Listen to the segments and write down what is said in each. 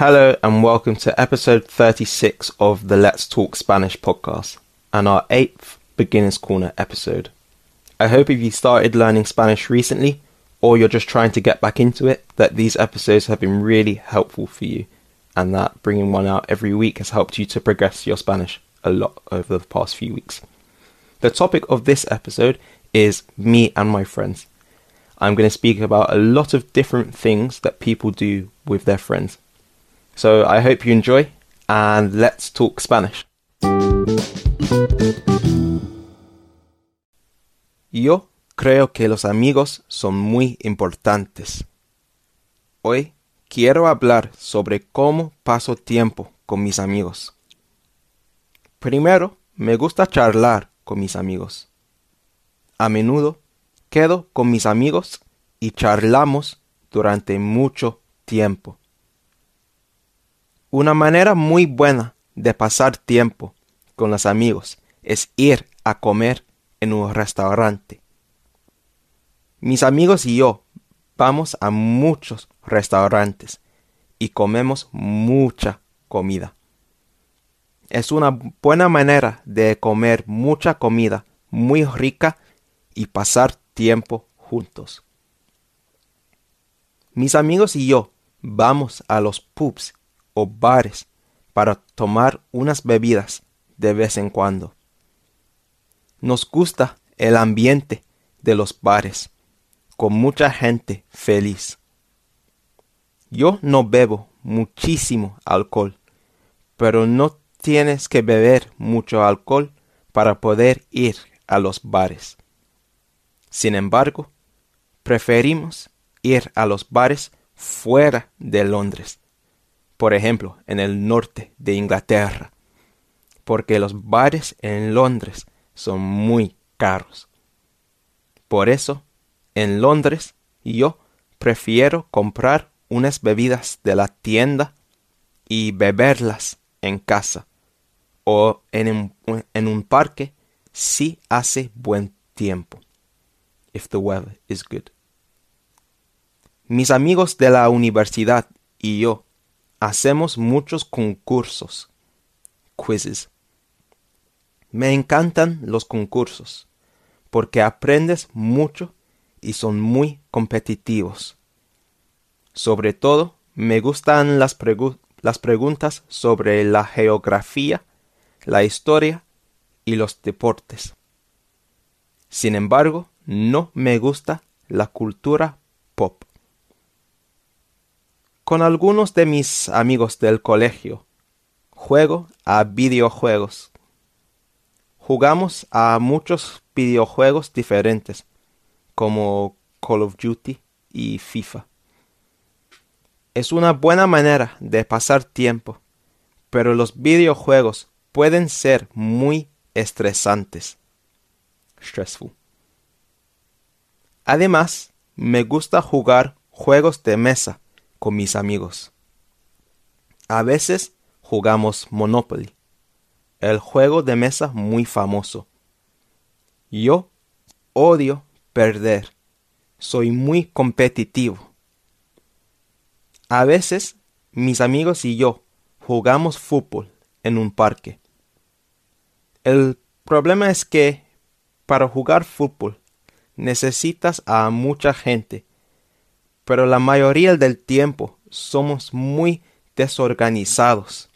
Hello and welcome to episode 36 of the Let's Talk Spanish podcast and our eighth Beginner's Corner episode. I hope if you started learning Spanish recently or you're just trying to get back into it, that these episodes have been really helpful for you and that bringing one out every week has helped you to progress your Spanish a lot over the past few weeks. The topic of this episode is me and my friends. I'm going to speak about a lot of different things that people do with their friends. So I hope you enjoy and let's talk Spanish. Yo creo que los amigos son muy importantes. Hoy quiero hablar sobre cómo paso tiempo con mis amigos. Primero, me gusta charlar con mis amigos. A menudo quedo con mis amigos y charlamos durante mucho tiempo. Una manera muy buena de pasar tiempo con los amigos es ir a comer en un restaurante. Mis amigos y yo vamos a muchos restaurantes y comemos mucha comida. Es una buena manera de comer mucha comida muy rica y pasar tiempo juntos. Mis amigos y yo vamos a los pubs o bares para tomar unas bebidas de vez en cuando. Nos gusta el ambiente de los bares, con mucha gente feliz. Yo no bebo muchísimo alcohol, pero no tienes que beber mucho alcohol para poder ir a los bares. Sin embargo, preferimos ir a los bares fuera de Londres, por ejemplo, en el norte de Inglaterra, porque los bares en Londres son muy caros. Por eso, en Londres, yo prefiero comprar unas bebidas de la tienda y beberlas en casa o en un, en un parque si hace buen tiempo. If the weather is good. Mis amigos de la universidad y yo hacemos muchos concursos, quizzes, me encantan los concursos porque aprendes mucho y son muy competitivos. Sobre todo, me gustan las, las preguntas sobre la geografía, la historia y los deportes. Sin embargo, no me gusta la cultura pop. Con algunos de mis amigos del colegio, juego a videojuegos Jugamos a muchos videojuegos diferentes, como Call of Duty y FIFA. Es una buena manera de pasar tiempo, pero los videojuegos pueden ser muy estresantes. Stressful. Además, me gusta jugar juegos de mesa con mis amigos. A veces jugamos Monopoly el juego de mesa muy famoso. Yo odio perder. Soy muy competitivo. A veces mis amigos y yo jugamos fútbol en un parque. El problema es que para jugar fútbol necesitas a mucha gente, pero la mayoría del tiempo somos muy desorganizados.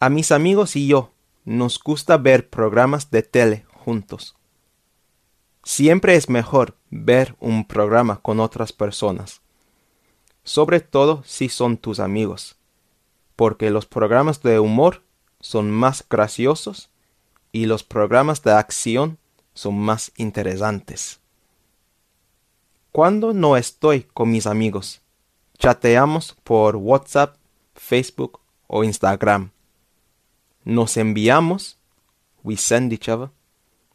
A mis amigos y yo nos gusta ver programas de tele juntos. Siempre es mejor ver un programa con otras personas, sobre todo si son tus amigos, porque los programas de humor son más graciosos y los programas de acción son más interesantes. Cuando no estoy con mis amigos, chateamos por WhatsApp, Facebook o Instagram. Nos enviamos, we send each other,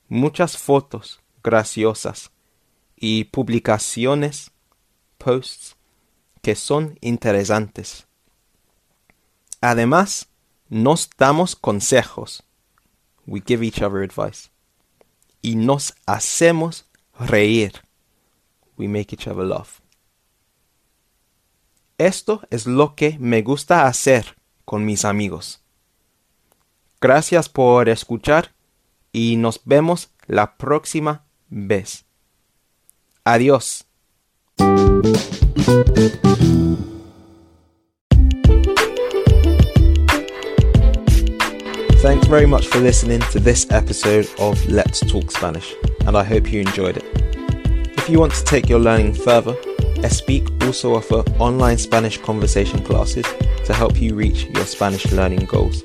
muchas fotos graciosas y publicaciones, posts, que son interesantes. Además, nos damos consejos, we give each other advice, y nos hacemos reír, we make each other laugh. Esto es lo que me gusta hacer con mis amigos. Gracias por escuchar y nos vemos la próxima vez. Adiós. Thanks very much for listening to this episode of Let's Talk Spanish, and I hope you enjoyed it. If you want to take your learning further, Espeak also offer online Spanish conversation classes to help you reach your Spanish learning goals.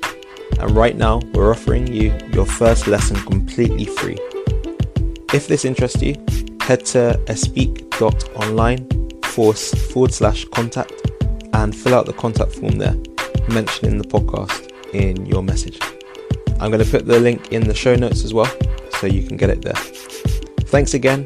And right now, we're offering you your first lesson completely free. If this interests you, head to espeak.online forward slash contact and fill out the contact form there, mentioning the podcast in your message. I'm going to put the link in the show notes as well, so you can get it there. Thanks again,